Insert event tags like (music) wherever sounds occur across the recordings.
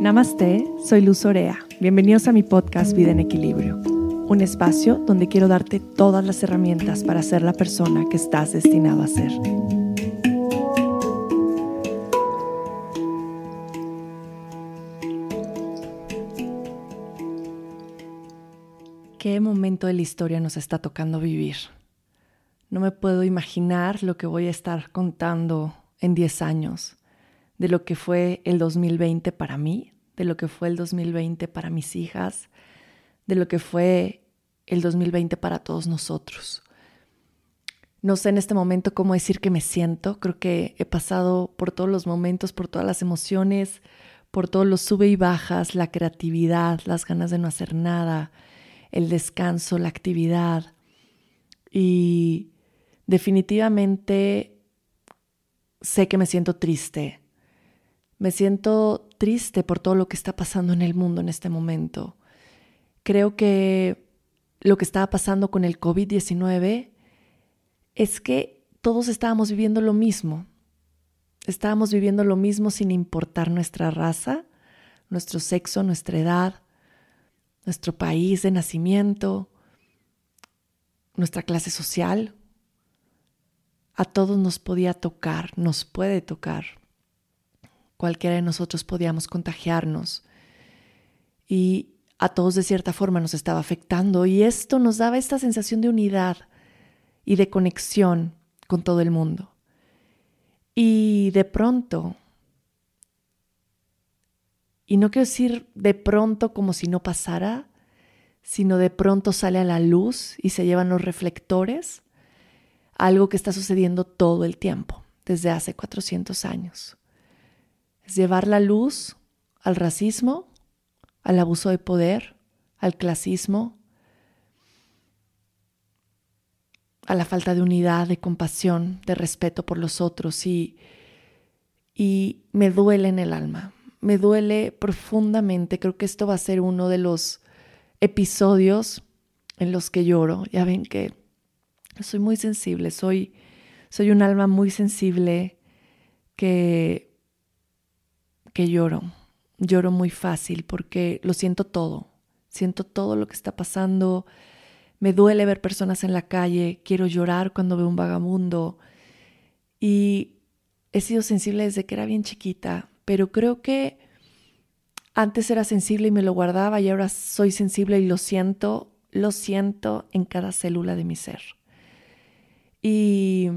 Namaste, soy Luz Orea. Bienvenidos a mi podcast Vida en Equilibrio, un espacio donde quiero darte todas las herramientas para ser la persona que estás destinado a ser. ¿Qué momento de la historia nos está tocando vivir? No me puedo imaginar lo que voy a estar contando en 10 años de lo que fue el 2020 para mí, de lo que fue el 2020 para mis hijas, de lo que fue el 2020 para todos nosotros. No sé en este momento cómo decir que me siento. Creo que he pasado por todos los momentos, por todas las emociones, por todos los sube y bajas, la creatividad, las ganas de no hacer nada, el descanso, la actividad. Y definitivamente sé que me siento triste, me siento triste por todo lo que está pasando en el mundo en este momento. Creo que lo que estaba pasando con el COVID-19 es que todos estábamos viviendo lo mismo. Estábamos viviendo lo mismo sin importar nuestra raza, nuestro sexo, nuestra edad, nuestro país de nacimiento, nuestra clase social. A todos nos podía tocar, nos puede tocar cualquiera de nosotros podíamos contagiarnos. Y a todos de cierta forma nos estaba afectando. Y esto nos daba esta sensación de unidad y de conexión con todo el mundo. Y de pronto, y no quiero decir de pronto como si no pasara, sino de pronto sale a la luz y se llevan los reflectores, algo que está sucediendo todo el tiempo, desde hace 400 años llevar la luz al racismo, al abuso de poder, al clasismo, a la falta de unidad, de compasión, de respeto por los otros y, y me duele en el alma, me duele profundamente. Creo que esto va a ser uno de los episodios en los que lloro. Ya ven que soy muy sensible, soy, soy un alma muy sensible que lloro. Lloro muy fácil porque lo siento todo. Siento todo lo que está pasando. Me duele ver personas en la calle. Quiero llorar cuando veo un vagabundo. Y he sido sensible desde que era bien chiquita, pero creo que antes era sensible y me lo guardaba y ahora soy sensible y lo siento, lo siento en cada célula de mi ser. Y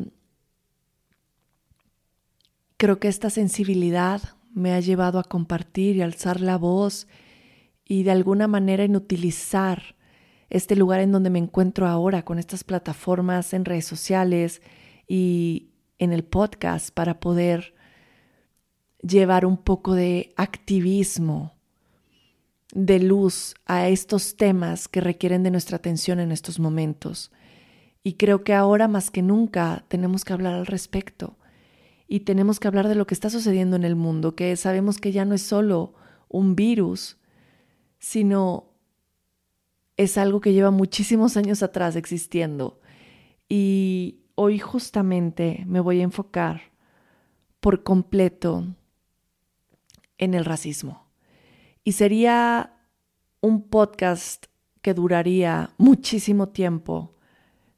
creo que esta sensibilidad me ha llevado a compartir y alzar la voz y de alguna manera en utilizar este lugar en donde me encuentro ahora con estas plataformas en redes sociales y en el podcast para poder llevar un poco de activismo, de luz a estos temas que requieren de nuestra atención en estos momentos. Y creo que ahora más que nunca tenemos que hablar al respecto y tenemos que hablar de lo que está sucediendo en el mundo, que sabemos que ya no es solo un virus, sino es algo que lleva muchísimos años atrás existiendo. Y hoy justamente me voy a enfocar por completo en el racismo. Y sería un podcast que duraría muchísimo tiempo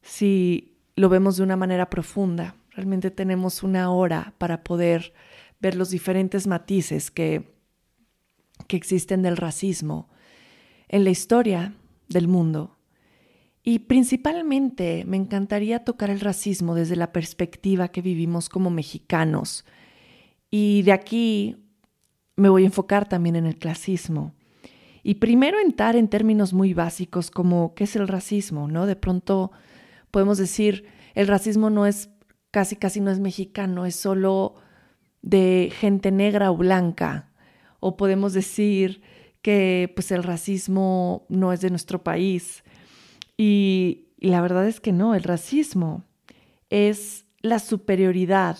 si lo vemos de una manera profunda. Realmente tenemos una hora para poder ver los diferentes matices que, que existen del racismo en la historia del mundo. Y principalmente me encantaría tocar el racismo desde la perspectiva que vivimos como mexicanos. Y de aquí me voy a enfocar también en el clasismo. Y primero entrar en términos muy básicos como qué es el racismo, ¿no? De pronto podemos decir, el racismo no es casi casi no es mexicano, es solo de gente negra o blanca. O podemos decir que pues el racismo no es de nuestro país. Y, y la verdad es que no, el racismo es la superioridad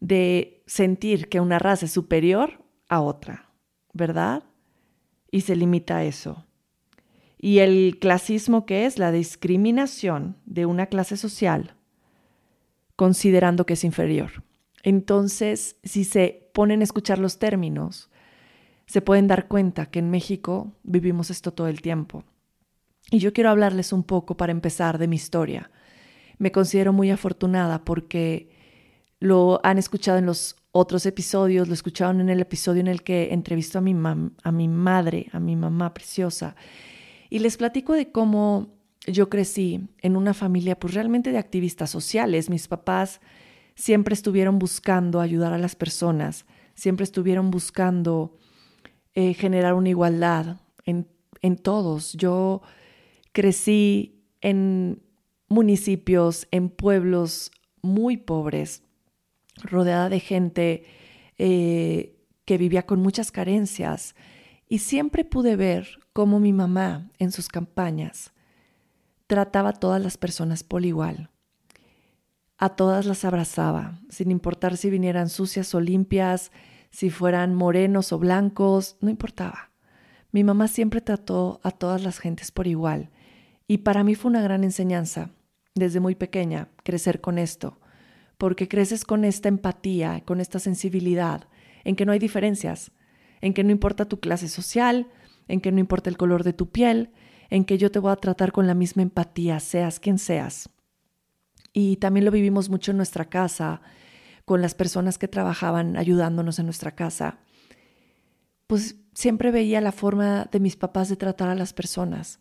de sentir que una raza es superior a otra, ¿verdad? Y se limita a eso. Y el clasismo que es la discriminación de una clase social considerando que es inferior. Entonces, si se ponen a escuchar los términos, se pueden dar cuenta que en México vivimos esto todo el tiempo. Y yo quiero hablarles un poco para empezar de mi historia. Me considero muy afortunada porque lo han escuchado en los otros episodios, lo escucharon en el episodio en el que entrevisto a mi, a mi madre, a mi mamá preciosa, y les platico de cómo yo crecí en una familia pues realmente de activistas sociales. Mis papás siempre estuvieron buscando ayudar a las personas, siempre estuvieron buscando eh, generar una igualdad en, en todos. Yo crecí en municipios, en pueblos muy pobres, rodeada de gente eh, que vivía con muchas carencias y siempre pude ver cómo mi mamá en sus campañas trataba a todas las personas por igual. A todas las abrazaba, sin importar si vinieran sucias o limpias, si fueran morenos o blancos, no importaba. Mi mamá siempre trató a todas las gentes por igual y para mí fue una gran enseñanza, desde muy pequeña, crecer con esto porque creces con esta empatía, con esta sensibilidad, en que no hay diferencias, en que no importa tu clase social, en que no importa el color de tu piel, en que yo te voy a tratar con la misma empatía, seas quien seas. Y también lo vivimos mucho en nuestra casa, con las personas que trabajaban ayudándonos en nuestra casa. Pues siempre veía la forma de mis papás de tratar a las personas.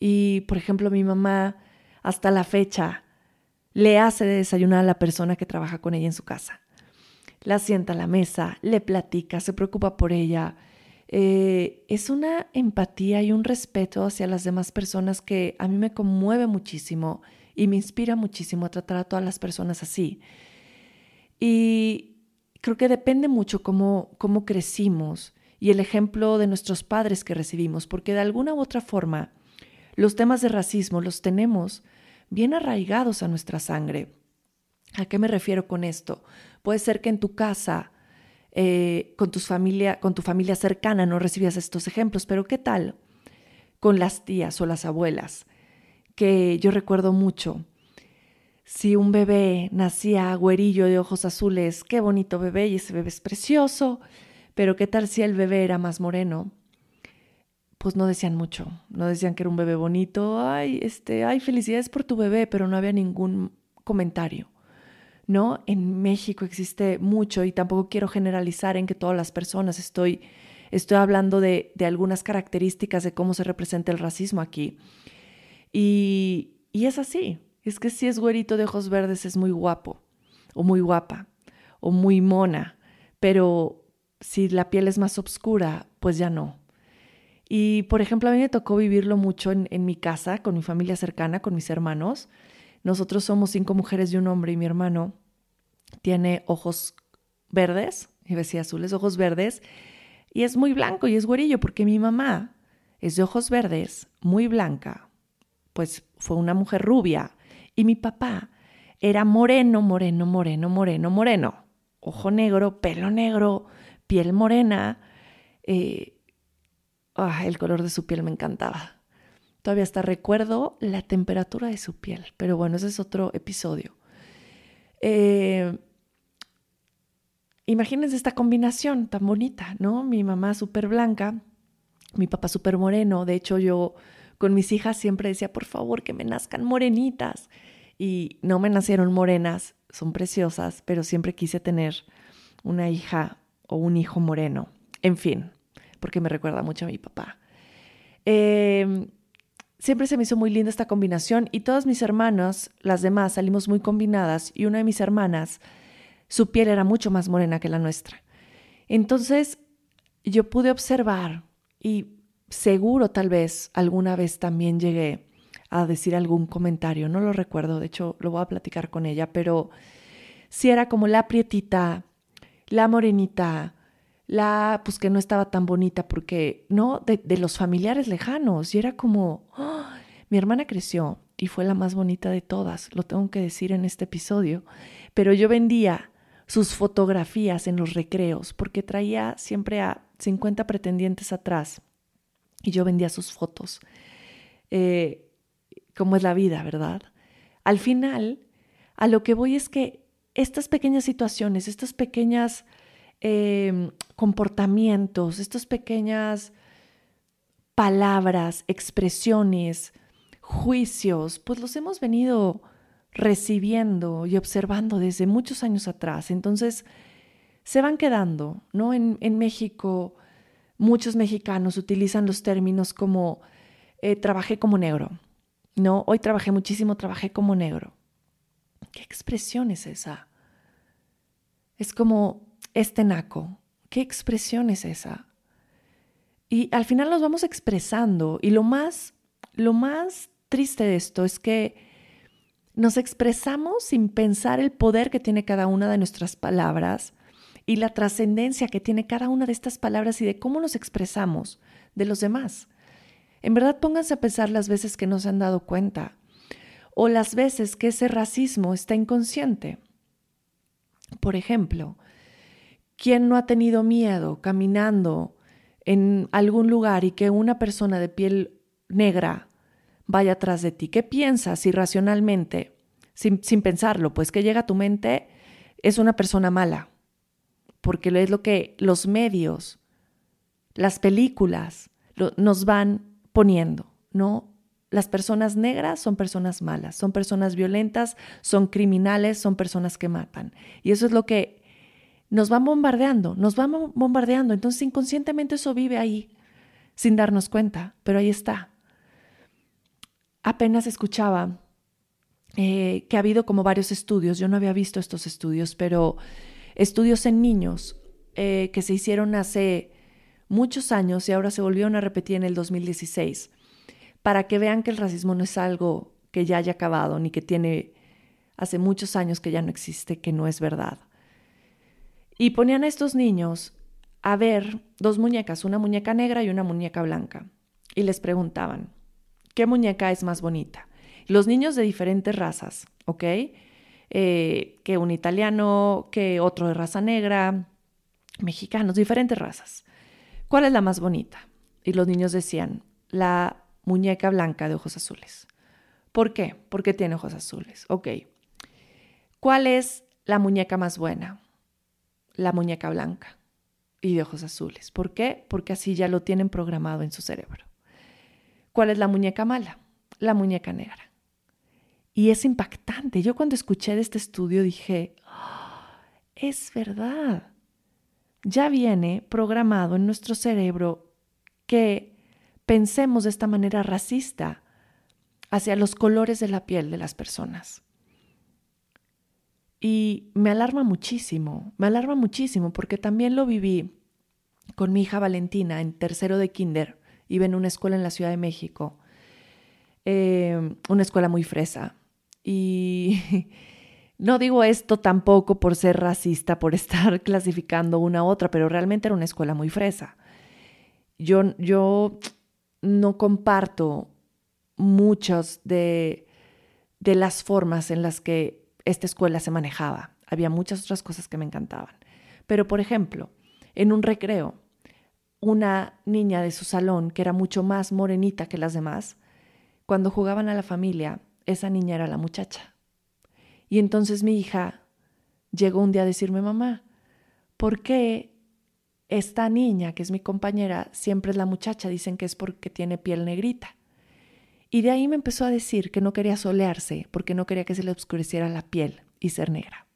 Y, por ejemplo, mi mamá, hasta la fecha, le hace de desayunar a la persona que trabaja con ella en su casa. La sienta a la mesa, le platica, se preocupa por ella. Eh, es una empatía y un respeto hacia las demás personas que a mí me conmueve muchísimo y me inspira muchísimo a tratar a todas las personas así. Y creo que depende mucho cómo, cómo crecimos y el ejemplo de nuestros padres que recibimos, porque de alguna u otra forma los temas de racismo los tenemos bien arraigados a nuestra sangre. ¿A qué me refiero con esto? Puede ser que en tu casa, eh, con, tu familia, con tu familia cercana, no recibías estos ejemplos, pero ¿qué tal con las tías o las abuelas? Que yo recuerdo mucho. Si un bebé nacía güerillo de ojos azules, qué bonito bebé y ese bebé es precioso, pero ¿qué tal si el bebé era más moreno? pues no decían mucho, no decían que era un bebé bonito, ay, este, ay, felicidades por tu bebé, pero no había ningún comentario. ¿No? En México existe mucho y tampoco quiero generalizar en que todas las personas estoy estoy hablando de, de algunas características de cómo se representa el racismo aquí. Y, y es así, es que si es güerito de ojos verdes es muy guapo, o muy guapa, o muy mona, pero si la piel es más oscura, pues ya no. Y, por ejemplo, a mí me tocó vivirlo mucho en, mi casa, con mi familia cercana, con mis hermanos. Nosotros somos cinco mujeres y un hombre y mi hermano tiene ojos verdes, y decía azules, ojos verdes, y es muy blanco y es güerillo, porque mi mamá es de ojos verdes, muy blanca, pues fue una mujer rubia, y mi papá era moreno, moreno, moreno, moreno, moreno, ojo negro, pelo negro, piel morena, Ah, el color de su piel me encantaba. Todavía hasta recuerdo la temperatura de su piel, pero bueno, ese es otro episodio. Eh, imagínense esta combinación tan bonita, ¿no? Mi mamá súper blanca, mi papá súper moreno. De hecho, yo con mis hijas siempre decía, por favor, que me nazcan morenitas. Y no me nacieron morenas, son preciosas, pero siempre quise tener una hija o un hijo moreno. En fin, porque me recuerda mucho a mi papá. Em, siempre se me hizo muy linda esta combinación y todas mis hermanas, las demás, salimos muy combinadas y una de mis hermanas, su piel era mucho más morena que la nuestra. Entonces yo pude observar y seguro tal vez alguna vez también llegué a decir algún comentario, no lo recuerdo, de hecho lo voy a platicar con ella, pero si era como la prietita, la morenita, la, pues que no estaba tan bonita porque, ¿no? De, los familiares lejanos. Y era como, ¡ah! mi hermana creció y fue la más bonita de todas, lo tengo que decir en este episodio, pero yo vendía sus fotografías en los recreos porque traía siempre a 50 pretendientes atrás y yo vendía sus fotos. Eh, como es la vida, ¿verdad? Al final, a lo que voy es que estas pequeñas situaciones, estas pequeñas eh, comportamientos, estas pequeñas palabras, expresiones, juicios, pues los hemos venido recibiendo y observando desde muchos años atrás. Entonces, se van quedando, ¿no? En, México, muchos mexicanos utilizan los términos como eh, trabajé como negro, ¿no? Hoy trabajé muchísimo, trabajé como negro. ¿Qué expresión es esa? Es como este naco. ¿Qué expresión es esa? Y al final nos vamos expresando y lo más, lo más triste de esto es que nos expresamos sin pensar el poder que tiene cada una de nuestras palabras y la trascendencia que tiene cada una de estas palabras y de cómo nos expresamos de los demás. En verdad pónganse a pensar las veces que no se han dado cuenta o las veces que ese racismo está inconsciente. Por ejemplo, ¿quién no ha tenido miedo caminando en algún lugar y que una persona de piel negra vaya atrás de ti? ¿Qué piensas irracionalmente, sin, sin pensarlo? Pues que llega a tu mente, es una persona mala, porque es lo que los medios, las películas nos van poniendo, ¿no? Las personas negras son personas malas, son personas violentas, son criminales, son personas que matan. Y eso es lo que nos van bombardeando, nos van bombardeando. Entonces inconscientemente eso vive ahí, sin darnos cuenta, pero ahí está. Apenas escuchaba eh, que ha habido como varios estudios, yo no había visto estos estudios, pero estudios en niños eh, que se hicieron hace muchos años y ahora se volvieron a repetir en el 2016 para que vean que el racismo no es algo que ya haya acabado, ni que tiene hace muchos años que ya no existe, que no es verdad. Y ponían a estos niños a ver dos muñecas, una muñeca negra y una muñeca blanca, y les preguntaban, ¿qué muñeca es más bonita? Los niños de diferentes razas, ¿ok? Eh, que un italiano, que otro de raza negra, mexicanos, diferentes razas. ¿Cuál es la más bonita? Y los niños decían, la muñeca blanca de ojos azules. ¿Por qué? Porque tiene ojos azules. Ok. ¿Cuál es la muñeca más buena? La muñeca blanca y de ojos azules. ¿Por qué? Porque así ya lo tienen programado en su cerebro. ¿Cuál es la muñeca mala? La muñeca negra. Y es impactante. Yo cuando escuché de este estudio dije, ah, es verdad. Ya viene programado en nuestro cerebro que pensemos de esta manera racista hacia los colores de la piel de las personas. Y me alarma muchísimo, me alarma muchísimo porque también lo viví con mi hija Valentina en tercero de kinder. Iba en una escuela en la Ciudad de México, eh, una escuela muy fresa. Y (laughs) no digo esto tampoco por ser racista, por (laughs) estar clasificando una a otra, pero realmente era una escuela muy fresa. Yo, yo no comparto muchas de, de las formas en las que esta escuela se manejaba. Había muchas otras cosas que me encantaban. Pero, por ejemplo, en un recreo, una niña de su salón, que era mucho más morenita que las demás, cuando jugaban a la familia, esa niña era la muchacha. Y entonces mi hija llegó un día a decirme, mamá, ¿por qué esta niña, que es mi compañera, siempre es la muchacha, dicen que es porque tiene piel negrita. Y de ahí me empezó a decir que no quería solearse porque no quería que se le oscureciera la piel y ser negra.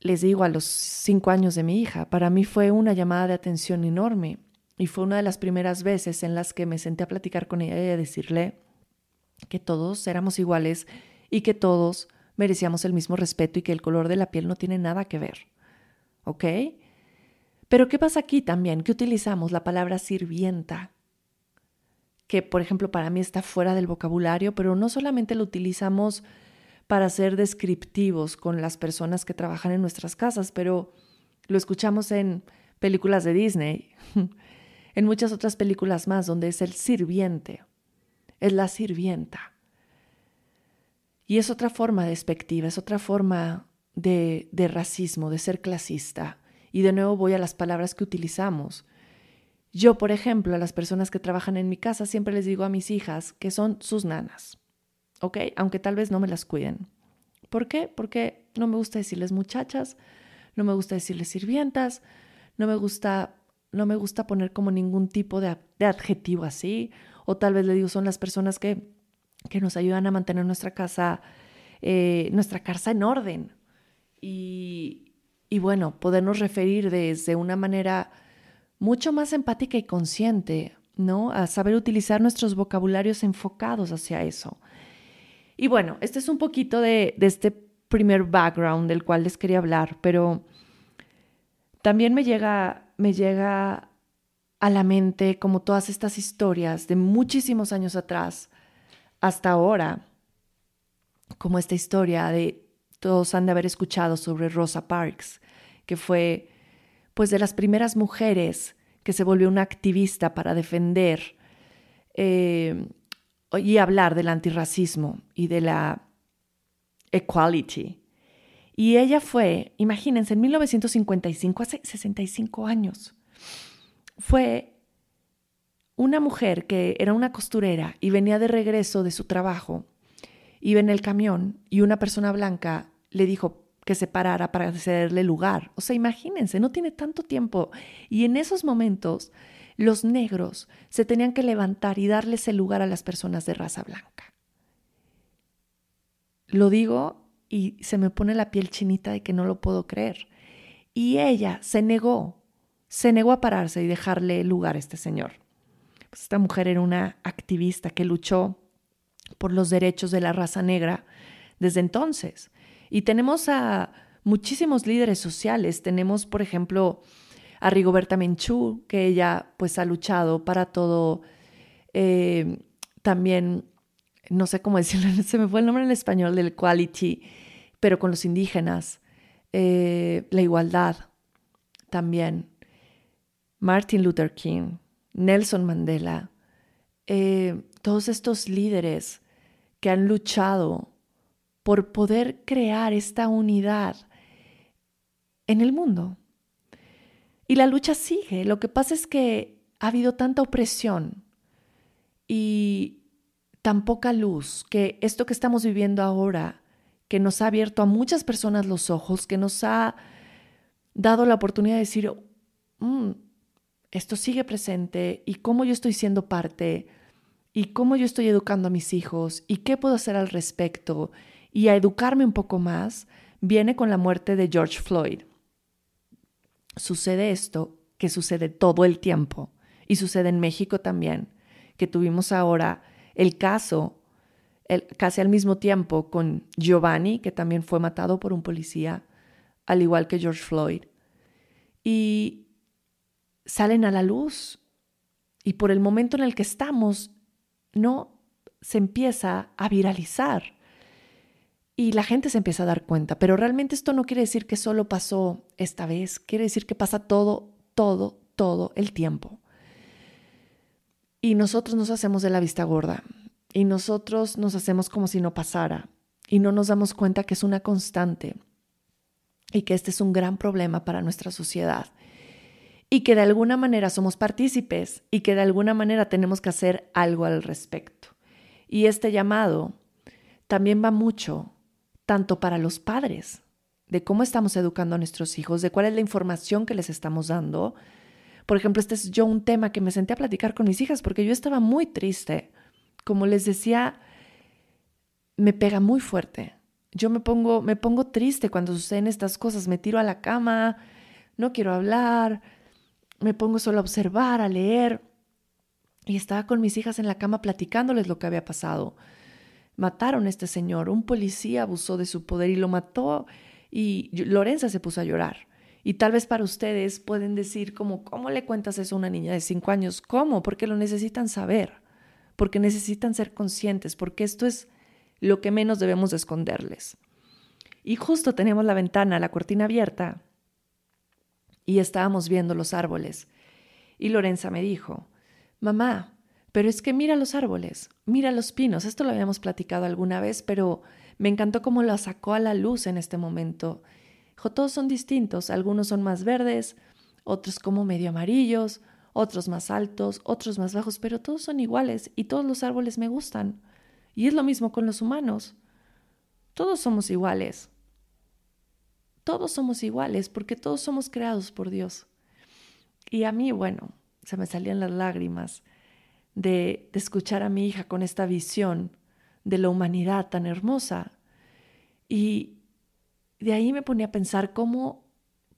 Les digo, a los cinco años de mi hija, para mí fue una llamada de atención enorme y fue una de las primeras veces en las que me senté a platicar con ella y a decirle que todos éramos iguales y que todos merecíamos el mismo respeto y que el color de la piel no tiene nada que ver. ¿ok? Pero ¿qué pasa aquí también? Que utilizamos la palabra sirvienta, que por ejemplo para mí está fuera del vocabulario, pero no solamente lo utilizamos para ser descriptivos con las personas que trabajan en nuestras casas, pero lo escuchamos en películas de Disney, (laughs) en muchas otras películas más, donde es el sirviente, es la sirvienta. Y es otra forma despectiva, es otra forma de, de racismo, de ser clasista. Y de nuevo voy a las palabras que utilizamos. Yo, por ejemplo, a las personas que trabajan en mi casa siempre les digo a mis hijas que son sus nanas, ¿ok? Aunque tal vez no me las cuiden. ¿Por qué? Porque no me gusta decirles muchachas, no me gusta decirles sirvientas, no me gusta, no me gusta poner como ningún tipo de, adjetivo así, o tal vez le digo son las personas que, que nos ayudan a mantener nuestra casa, eh, nuestra casa en orden. Y, y bueno, podernos referir desde una manera mucho más empática y consciente, ¿no? A saber utilizar nuestros vocabularios enfocados hacia eso. Y bueno, este es un poquito de, este primer background del cual les quería hablar, pero también me llega, me llega a la mente como todas estas historias de muchísimos años atrás hasta ahora, como esta historia de todos han de haber escuchado sobre Rosa Parks, que fue pues de las primeras mujeres que se volvió una activista para defender eh, y hablar del antirracismo y de la Equality. Y ella fue, imagínense, en 1955, hace 65 años, fue una mujer que era una costurera y venía de regreso de su trabajo, iba en el camión y una persona blanca le dijo que se parara para cederle lugar. O sea, imagínense, no tiene tanto tiempo. Y en esos momentos, los negros se tenían que levantar y darles el lugar a las personas de raza blanca. Lo digo y se me pone la piel chinita de que no lo puedo creer. Y ella se negó, se negó a pararse y dejarle lugar a este señor. Pues esta mujer era una activista que luchó por los derechos de la raza negra desde entonces. Y tenemos a muchísimos líderes sociales. Tenemos, por ejemplo, a Rigoberta Menchú, que ella pues ha luchado para todo. Eh, también no sé cómo (laughs) decirlo, se me fue el nombre en español del equality, pero con los indígenas, eh, la igualdad también. Martin Luther King, Nelson Mandela, eh, todos estos líderes que han luchado por poder crear esta unidad en el mundo. Y la lucha sigue. Lo que pasa es que ha habido tanta opresión y tan poca luz, que esto que estamos viviendo ahora, que nos ha abierto a muchas personas los ojos, que nos ha dado la oportunidad de decir, mm, esto sigue presente y cómo yo estoy siendo parte y cómo yo estoy educando a mis hijos y qué puedo hacer al respecto y a educarme un poco más, viene con la muerte de George Floyd. Sucede esto que sucede todo el tiempo y sucede en México también, que tuvimos ahora el caso casi al mismo tiempo con Giovanni, que también fue matado por un policía, al igual que George Floyd. Y salen a la luz. Y por el momento en el que estamos, no se empieza a viralizar. Y la gente se empieza a dar cuenta. Pero realmente esto no quiere decir que solo pasó esta vez. Quiere decir que pasa todo, todo, todo el tiempo. Y nosotros nos hacemos de la vista gorda y nosotros nos hacemos como si no pasara y no nos damos cuenta que es una constante y que este es un gran problema para nuestra sociedad y que de alguna manera somos partícipes y que de alguna manera tenemos que hacer algo al respecto. Y este llamado también va mucho tanto para los padres, de cómo estamos educando a nuestros hijos, de cuál es la información que les estamos dando, por ejemplo, este es yo un tema que me senté a platicar con mis hijas porque yo estaba muy triste. Como les decía, me pega muy fuerte. Yo me pongo, me pongo triste cuando suceden estas cosas. Me tiro a la cama, no quiero hablar, me pongo solo a observar, a leer. Y estaba con mis hijas en la cama platicándoles lo que había pasado. Mataron a este señor, un policía abusó de su poder y lo mató y Lorenza se puso a llorar. Y tal vez para ustedes pueden decir como, ¿cómo le cuentas eso a una niña de cinco años? ¿Cómo? Porque lo necesitan saber, porque necesitan ser conscientes, porque esto es lo que menos debemos esconderles. Y justo teníamos la ventana, la cortina abierta, y estábamos viendo los árboles. Y Lorenza me dijo, mamá, pero es que mira los árboles, mira los pinos. Esto lo habíamos platicado alguna vez, pero me encantó cómo lo sacó a la luz en este momento todos son distintos, algunos son más verdes, otros como medio amarillos, otros más altos, otros más bajos, pero todos son iguales y todos los árboles me gustan. Y es lo mismo con los humanos. Todos somos iguales. todos somos iguales porque todos somos creados por Dios. Y a mí, bueno, se me salían las lágrimas de, escuchar a mi hija con esta visión de la humanidad tan hermosa. Y de ahí me ponía a pensar cómo,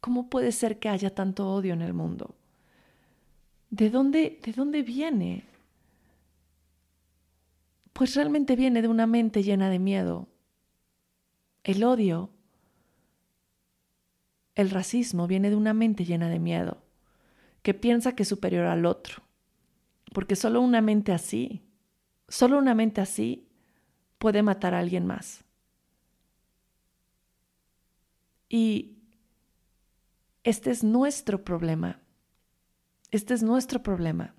cómo puede ser que haya tanto odio en el mundo. ¿De dónde, ¿De dónde viene? Pues realmente viene de una mente llena de miedo. El odio, el racismo viene de una mente llena de miedo, que piensa que es superior al otro. Porque solo una mente así, solo una mente así puede matar a alguien más. Y este es nuestro problema. Este es nuestro problema.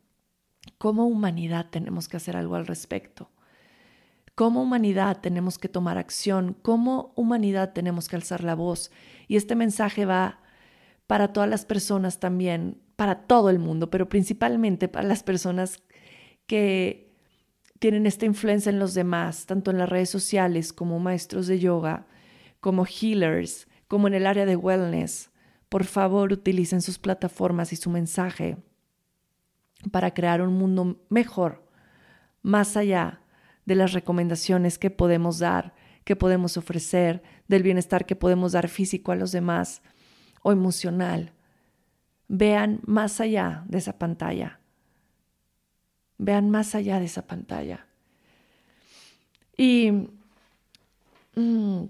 Como humanidad tenemos que hacer algo al respecto. Como humanidad tenemos que tomar acción. Como humanidad tenemos que alzar la voz. Y este mensaje va para todas las personas también, para todo el mundo, pero principalmente para las personas que tienen esta influencia en los demás, tanto en las redes sociales como maestros de yoga, como healers, como en el área de wellness. Por favor, utilicen sus plataformas y su mensaje para crear un mundo mejor, más allá de las recomendaciones que podemos dar, que podemos ofrecer, del bienestar que podemos dar físico a los demás o emocional. Vean más allá de esa pantalla Vean más allá de esa pantalla. Y mm,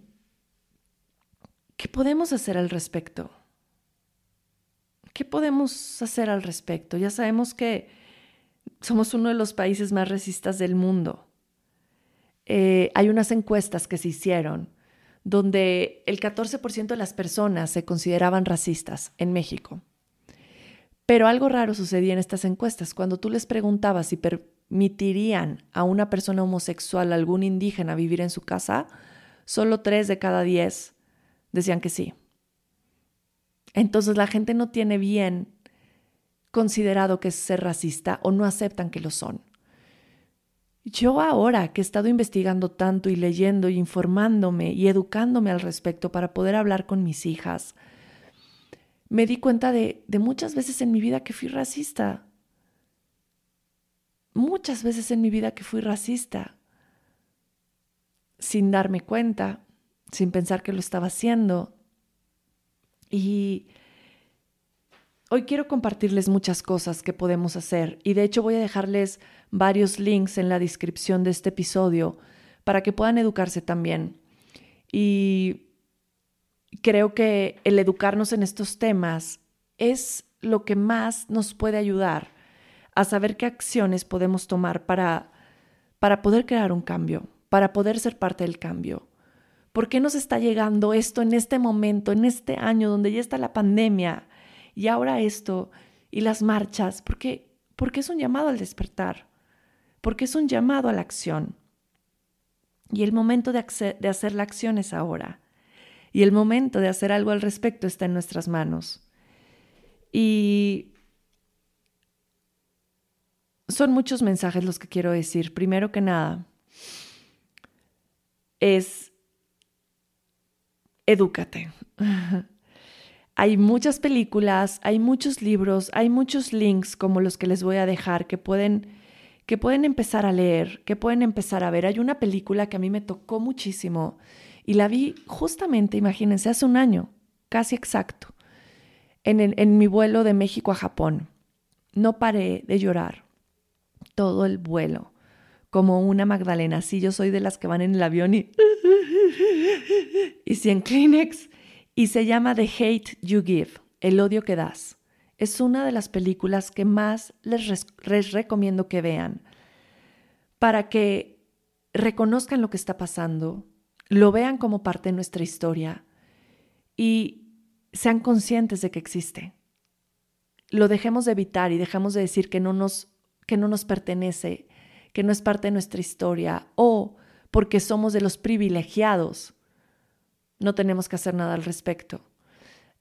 ¿qué podemos hacer al respecto? ¿Qué podemos hacer al respecto? Ya sabemos que somos uno de los países más racistas del mundo. Eh, hay unas encuestas que se hicieron donde el 14% de las personas se consideraban racistas en México. Pero algo raro sucedía en estas encuestas. Cuando tú les preguntabas si permitirían a una persona homosexual, a algún indígena, vivir en su casa, solo tres de cada diez decían que sí. Entonces la gente no tiene bien considerado que es ser racista o no aceptan que lo son. Yo ahora que he estado investigando tanto y leyendo y informándome y educándome al respecto para poder hablar con mis hijas, me di cuenta de, muchas veces en mi vida que fui racista. Muchas veces en mi vida que fui racista. Sin darme cuenta, sin pensar que lo estaba haciendo. Y hoy quiero compartirles muchas cosas que podemos hacer. Y de hecho voy a dejarles varios links en la descripción de este episodio para que puedan educarse también. Y creo que el educarnos en estos temas es lo que más nos puede ayudar a saber qué acciones podemos tomar para, para poder crear un cambio, para poder ser parte del cambio. ¿Por qué nos está llegando esto en este momento, en este año donde ya está la pandemia y ahora esto y las marchas? Porque, porque es un llamado al despertar, porque es un llamado a la acción. Y el momento de, de hacer la acción es ahora y el momento de hacer algo al respecto está en nuestras manos. Y son muchos mensajes los que quiero decir. Primero que nada, es edúcate. (laughs) hay muchas películas, hay muchos libros, hay muchos links como los que les voy a dejar que pueden que pueden empezar a leer, que pueden empezar a ver. Hay una película que a mí me tocó muchísimo y la vi justamente, imagínense, hace un año, casi exacto, en, en mi vuelo de México a Japón. No paré de llorar todo el vuelo, como una Magdalena. Sí, yo soy de las que van en el avión y... (laughs) y si en Kleenex. Y se llama The Hate You Give, El odio que das. Es una de las películas que más les, les recomiendo que vean para que reconozcan lo que está pasando, lo vean como parte de nuestra historia y sean conscientes de que existe. Lo dejemos de evitar y dejamos de decir que no nos, que no nos pertenece, que no es parte de nuestra historia o porque somos de los privilegiados. No tenemos que hacer nada al respecto.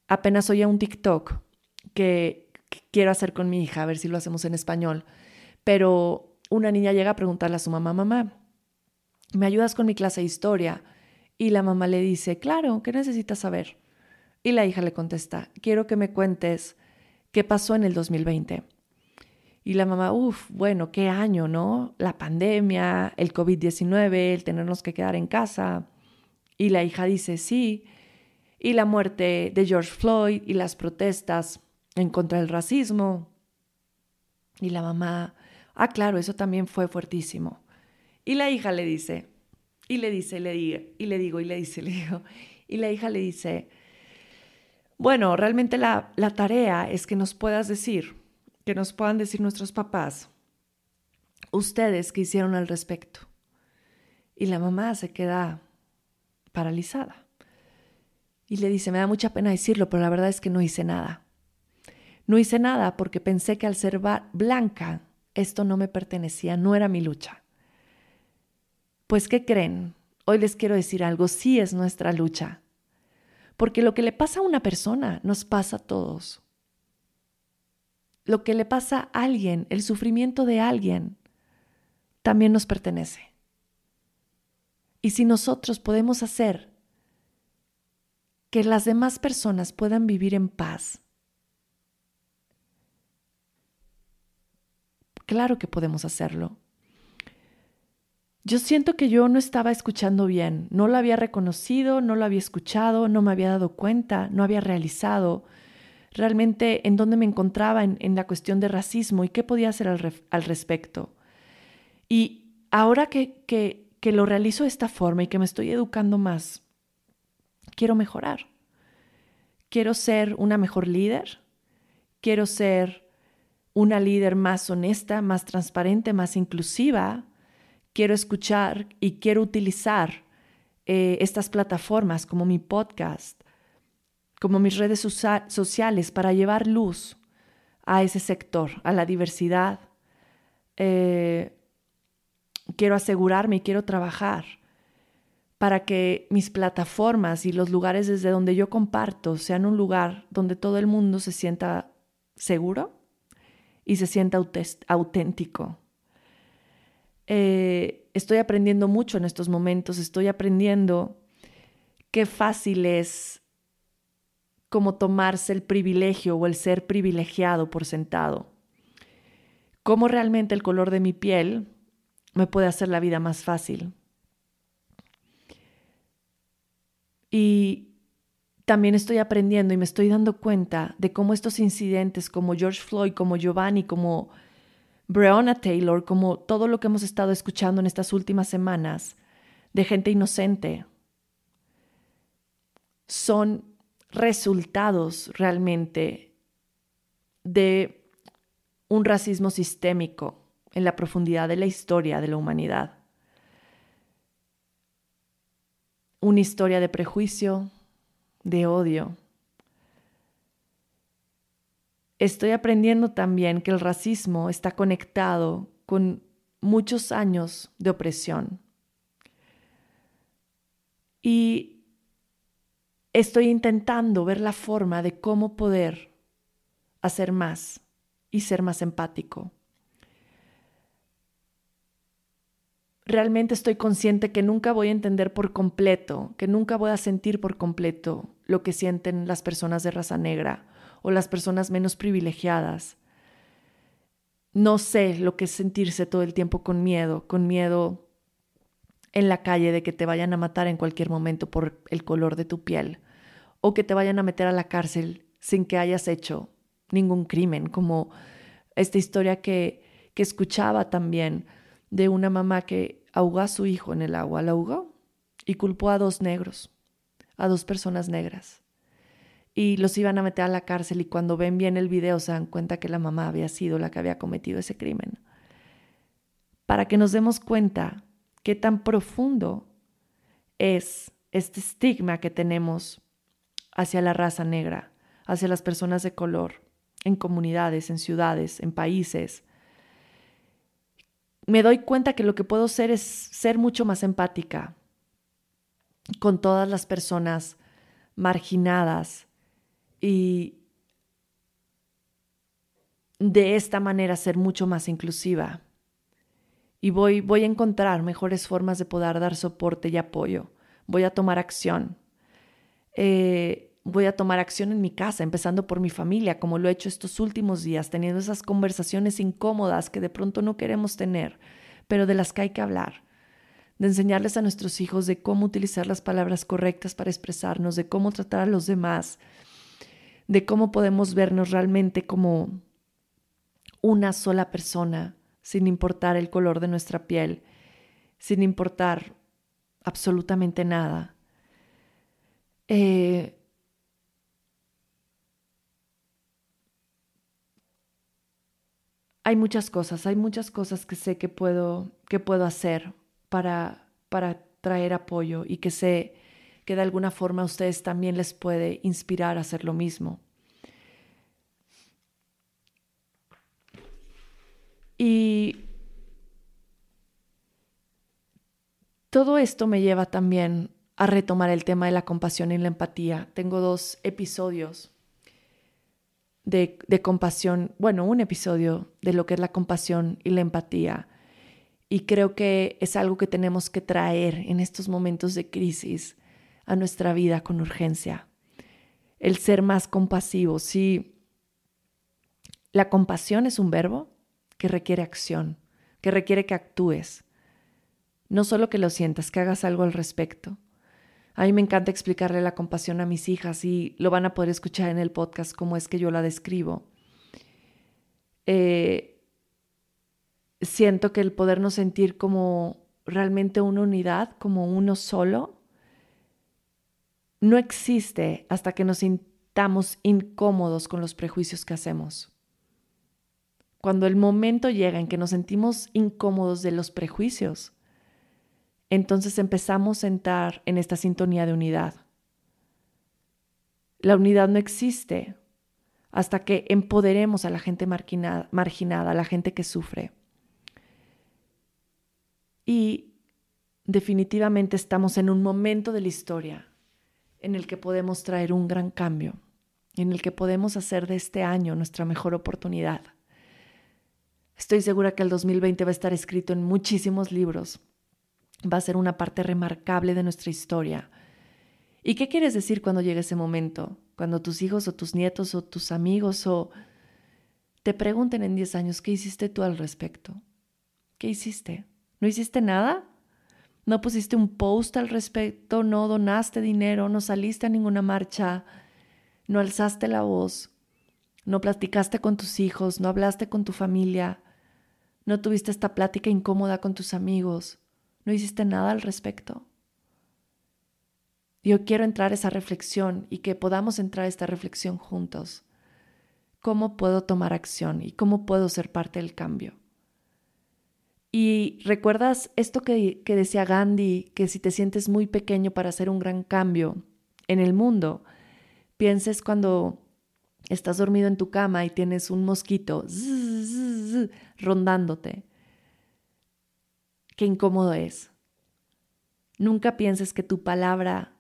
Apenas oía un TikTok que quiero hacer con mi hija, a ver si lo hacemos en español, pero una niña llega a preguntarle a su mamá, mamá, ¿me ayudas con mi clase de historia? Y la mamá le dice, claro, ¿qué necesitas saber? Y la hija le contesta, quiero que me cuentes qué pasó en el 2020. Y la mamá, uff, bueno, qué año, ¿no? La pandemia, el COVID-19, el tenernos que quedar en casa. Y la hija dice, sí. Y la muerte de George Floyd y las protestas en contra del racismo. Y la mamá, ah, claro, eso también fue fuertísimo. Y la hija le dice, y le dice, le digo, y le digo, y le dice, (laughs) le digo, y la hija le dice, bueno, realmente la, la tarea es que nos puedas decir, que nos puedan decir nuestros papás, ustedes qué hicieron al respecto. Y la mamá se queda paralizada. Y le dice, me da mucha pena decirlo, pero la verdad es que no hice nada. No hice nada porque pensé que al ser blanca esto no me pertenecía, no era mi lucha. Pues, ¿qué creen? Hoy les quiero decir algo, sí es nuestra lucha. Porque lo que le pasa a una persona nos pasa a todos. Lo que le pasa a alguien, el sufrimiento de alguien, también nos pertenece. Y si nosotros podemos hacer que las demás personas puedan vivir en paz, claro que podemos hacerlo. Yo siento que yo no estaba escuchando bien, no lo había reconocido, no lo había escuchado, no me había dado cuenta, no había realizado realmente en dónde me encontraba en, la cuestión de racismo y qué podía hacer al, respecto. Y ahora que, que, que lo realizo de esta forma y que me estoy educando más, quiero mejorar. Quiero ser una mejor líder, quiero ser una líder más honesta, más transparente, más inclusiva, quiero escuchar y quiero utilizar eh, estas plataformas como mi podcast, como mis redes sociales para llevar luz a ese sector, a la diversidad. Eh, quiero asegurarme y quiero trabajar para que mis plataformas y los lugares desde donde yo comparto sean un lugar donde todo el mundo se sienta seguro y se sienta auténtico. Eh, estoy aprendiendo mucho en estos momentos, estoy aprendiendo qué fácil es como tomarse el privilegio o el ser privilegiado por sentado. Cómo realmente el color de mi piel me puede hacer la vida más fácil. Y también estoy aprendiendo y me estoy dando cuenta de cómo estos incidentes como George Floyd, como Giovanni, como Breonna Taylor, como todo lo que hemos estado escuchando en estas últimas semanas de gente inocente, son resultados realmente de un racismo sistémico en la profundidad de la historia de la humanidad. Una historia de prejuicio, de odio, estoy aprendiendo también que el racismo está conectado con muchos años de opresión. Y estoy intentando ver la forma de cómo poder hacer más y ser más empático. Realmente estoy consciente que nunca voy a entender por completo, que nunca voy a sentir por completo lo que sienten las personas de raza negra o las personas menos privilegiadas. No sé lo que es sentirse todo el tiempo con miedo, con miedo en la calle de que te vayan a matar en cualquier momento por el color de tu piel o que te vayan a meter a la cárcel sin que hayas hecho ningún crimen, como esta historia que, que escuchaba también de una mamá que ahogó a su hijo en el agua, la ahogó y culpó a dos negros, a dos personas negras y los iban a meter a la cárcel y cuando ven bien el video se dan cuenta que la mamá había sido la que había cometido ese crimen. Para que nos demos cuenta qué tan profundo es este estigma que tenemos hacia la raza negra, hacia las personas de color, en comunidades, en ciudades, en países. Me doy cuenta que lo que puedo ser es ser mucho más empática con todas las personas marginadas, y de esta manera ser mucho más inclusiva. Y voy, voy a encontrar mejores formas de poder dar soporte y apoyo. Voy a tomar acción. Eh, voy a tomar acción en mi casa, empezando por mi familia, como lo he hecho estos últimos días, teniendo esas conversaciones incómodas que de pronto no queremos tener, pero de las que hay que hablar, de enseñarles a nuestros hijos de cómo utilizar las palabras correctas para expresarnos, de cómo tratar a los demás, de cómo podemos vernos realmente como una sola persona, sin importar el color de nuestra piel, sin importar absolutamente nada. Eh, hay muchas cosas, hay muchas cosas que sé que puedo, que puedo hacer para, para traer apoyo y que sé que de alguna forma a ustedes también les puede inspirar a hacer lo mismo. Y todo esto me lleva también a retomar el tema de la compasión y la empatía. Tengo dos episodios de, de, compasión, bueno, un episodio de lo que es la compasión y la empatía. Y creo que es algo que tenemos que traer en estos momentos de crisis a nuestra vida con urgencia. El ser más compasivo. Si la compasión es un verbo que requiere acción, que requiere que actúes. No solo que lo sientas, que hagas algo al respecto. A mí me encanta explicarle la compasión a mis hijas y lo van a poder escuchar en el podcast como es que yo la describo. Eh, siento que el podernos sentir como realmente una unidad, como uno solo, no existe hasta que nos sintamos incómodos con los prejuicios que hacemos. Cuando el momento llega en que nos sentimos incómodos de los prejuicios, entonces empezamos a entrar en esta sintonía de unidad. La unidad no existe hasta que empoderemos a la gente marginada, marginada, a la gente que sufre. Y definitivamente estamos en un momento de la historia en el que podemos traer un gran cambio, en el que podemos hacer de este año nuestra mejor oportunidad. Estoy segura que el 2020 va a estar escrito en muchísimos libros va a ser una parte remarcable de nuestra historia. ¿Y qué quieres decir cuando llegue ese momento? Cuando tus hijos o tus nietos o tus amigos o te pregunten en 10 años, ¿qué hiciste tú al respecto? ¿Qué hiciste? ¿No hiciste nada? ¿No pusiste un post al respecto? ¿No donaste dinero? ¿No saliste a ninguna marcha? ¿No alzaste la voz? ¿No platicaste con tus hijos? ¿No hablaste con tu familia? ¿No tuviste esta plática incómoda con tus amigos? ¿No hiciste nada al respecto? Yo quiero entrar a esa reflexión y que podamos entrar a esta reflexión juntos. ¿Cómo puedo tomar acción y cómo puedo ser parte del cambio? Y recuerdas esto que, decía Gandhi, que si te sientes muy pequeño para hacer un gran cambio en el mundo, pienses cuando estás dormido en tu cama y tienes un mosquito rondándote qué incómodo es. Nunca pienses que tu palabra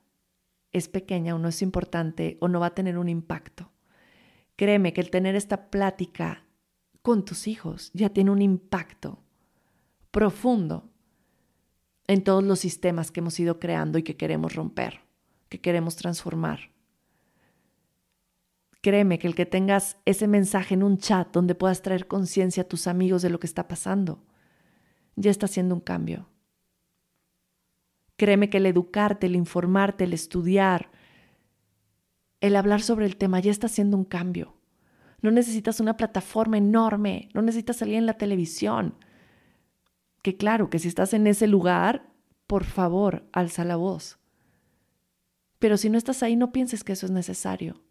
es pequeña o no es importante o no va a tener un impacto. Créeme que el tener esta plática con tus hijos ya tiene un impacto profundo en todos los sistemas que hemos ido creando y que queremos romper, que queremos transformar. Créeme que el que tengas ese mensaje en un chat donde puedas traer conciencia a tus amigos de lo que está pasando, ya está haciendo un cambio. Créeme que el educarte, el informarte, el estudiar, el hablar sobre el tema ya está haciendo un cambio. No necesitas una plataforma enorme, no necesitas salir en la televisión. Que claro, que si estás en ese lugar, por favor, alza la voz. Pero si no estás ahí, no pienses que eso es necesario.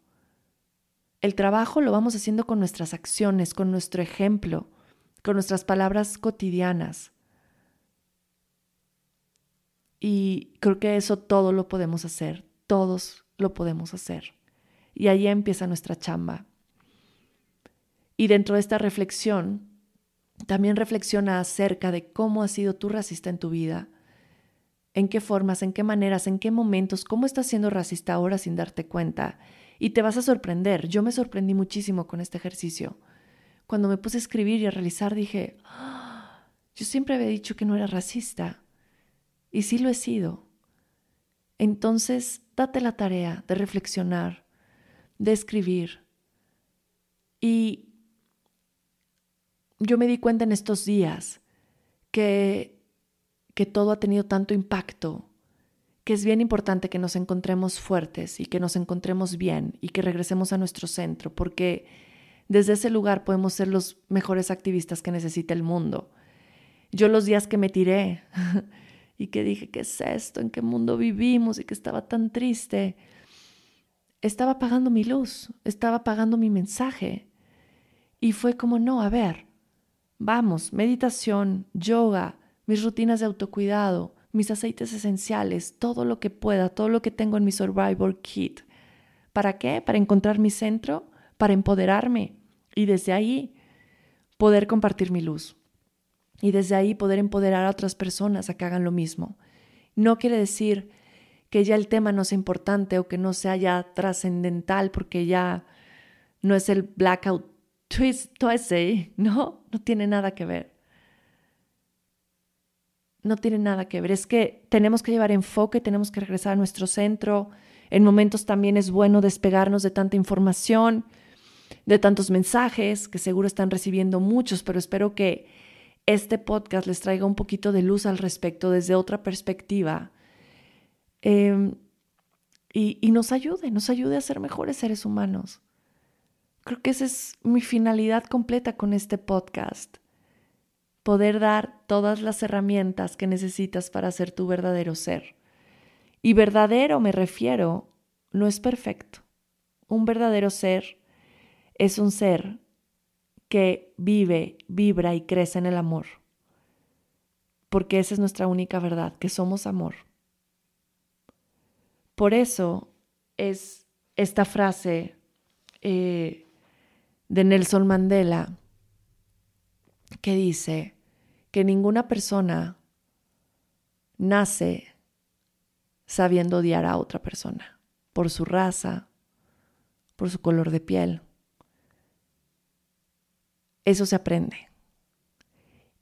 El trabajo lo vamos haciendo con nuestras acciones, con nuestro ejemplo, con nuestras palabras cotidianas. Y creo que eso todo lo podemos hacer, todos lo podemos hacer. Y ahí empieza nuestra chamba. Y dentro de esta reflexión, también reflexiona acerca de cómo ha sido tu racista en tu vida, en qué formas, en qué maneras, en qué momentos, cómo estás siendo racista ahora sin darte cuenta. Y te vas a sorprender. Yo me sorprendí muchísimo con este ejercicio. Cuando me puse a escribir y a realizar, dije, ah, yo siempre había dicho que no era racista. Y sí lo he sido. Entonces, date la tarea de reflexionar de escribir. Y yo me di cuenta en estos días que, que todo ha tenido tanto impacto, que es bien importante que nos encontremos fuertes y que nos encontremos bien y que regresemos a nuestro centro, porque desde ese lugar podemos ser los mejores activistas que necesita el mundo. Yo los días que me tiré (laughs) y que dije, ¿qué es esto? ¿En qué mundo vivimos? Y que estaba tan triste, estaba apagando mi luz, estaba apagando mi mensaje. Y fue como, no, a ver, vamos, meditación, yoga, mis rutinas de autocuidado, mis aceites esenciales, todo lo que pueda, todo lo que tengo en mi Survivor Kit. ¿Para qué? Para encontrar mi centro, para empoderarme y desde ahí poder compartir mi luz. Y desde ahí poder empoderar a otras personas a que hagan lo mismo. No quiere decir que ya el tema no sea importante o que no sea ya trascendental porque ya no es el blackout (laughs) ¿no? No tiene nada que ver. No tiene nada que ver. Es que tenemos que llevar enfoque, tenemos que regresar a nuestro centro. En momentos también es bueno despegarnos de tanta información, de tantos mensajes, que seguro están recibiendo muchos, pero espero que este podcast les traiga un poquito de luz al respecto desde otra perspectiva Em, y, y nos ayude, nos ayude a ser mejores seres humanos. Creo que esa es mi finalidad completa con este podcast. Poder dar todas las herramientas que necesitas para ser tu verdadero ser. Y verdadero me refiero, no es perfecto. Un verdadero ser es un ser que vive, vibra y crece en el amor. Porque esa es nuestra única verdad, que somos amor. Por eso es esta frase eh, de Nelson Mandela que dice que ninguna persona nace sabiendo odiar a otra persona por su raza, por su color de piel. Eso se aprende.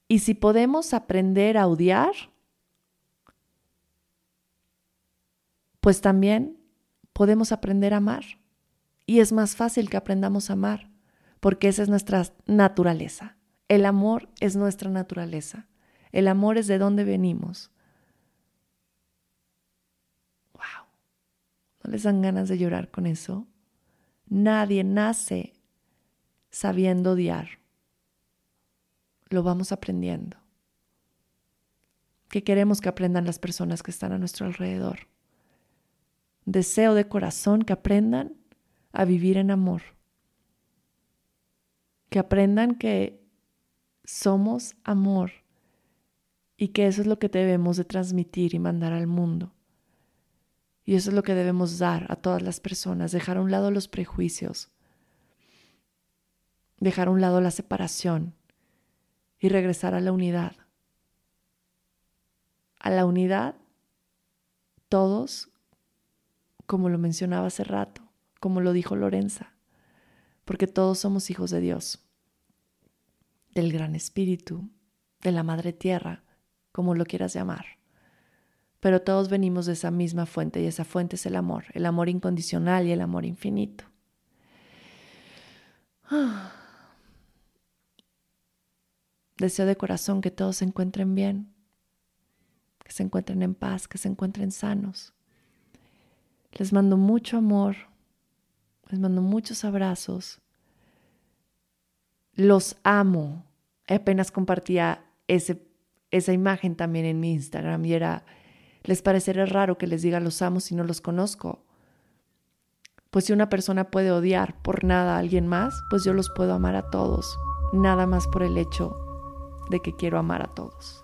Y si podemos aprender a odiar, pues también podemos aprender a amar. Y es más fácil que aprendamos a amar, porque esa es nuestra naturaleza. El amor es nuestra naturaleza. El amor es de donde venimos. ¡Wow! ¿No les dan ganas de llorar con eso? Nadie nace sabiendo odiar. Lo vamos aprendiendo. ¿Qué queremos que aprendan las personas que están a nuestro alrededor? deseo de corazón que aprendan a vivir en amor, que aprendan que somos amor y que eso es lo que debemos de transmitir y mandar al mundo. Y eso es lo que debemos dar a todas las personas, dejar a un lado los prejuicios, dejar a un lado la separación y regresar a la unidad. A la unidad, todos como lo mencionaba hace rato, como lo dijo Lorenza, porque todos somos hijos de Dios, del Gran Espíritu, de la Madre Tierra, como lo quieras llamar. Pero todos venimos de esa misma fuente y esa fuente es el amor, el amor incondicional y el amor infinito. (sighs) Deseo de corazón que todos se encuentren bien, que se encuentren en paz, que se encuentren sanos les mando mucho amor, les mando muchos abrazos. Los amo. Apenas compartía ese, esa imagen también en mi Instagram y era, les parecerá raro que les diga los amo si no los conozco. Pues si una persona puede odiar por nada a alguien más, pues yo los puedo amar a todos, nada más por el hecho de que quiero amar a todos.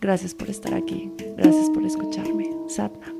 Gracias por estar aquí, gracias por escucharme. Satna.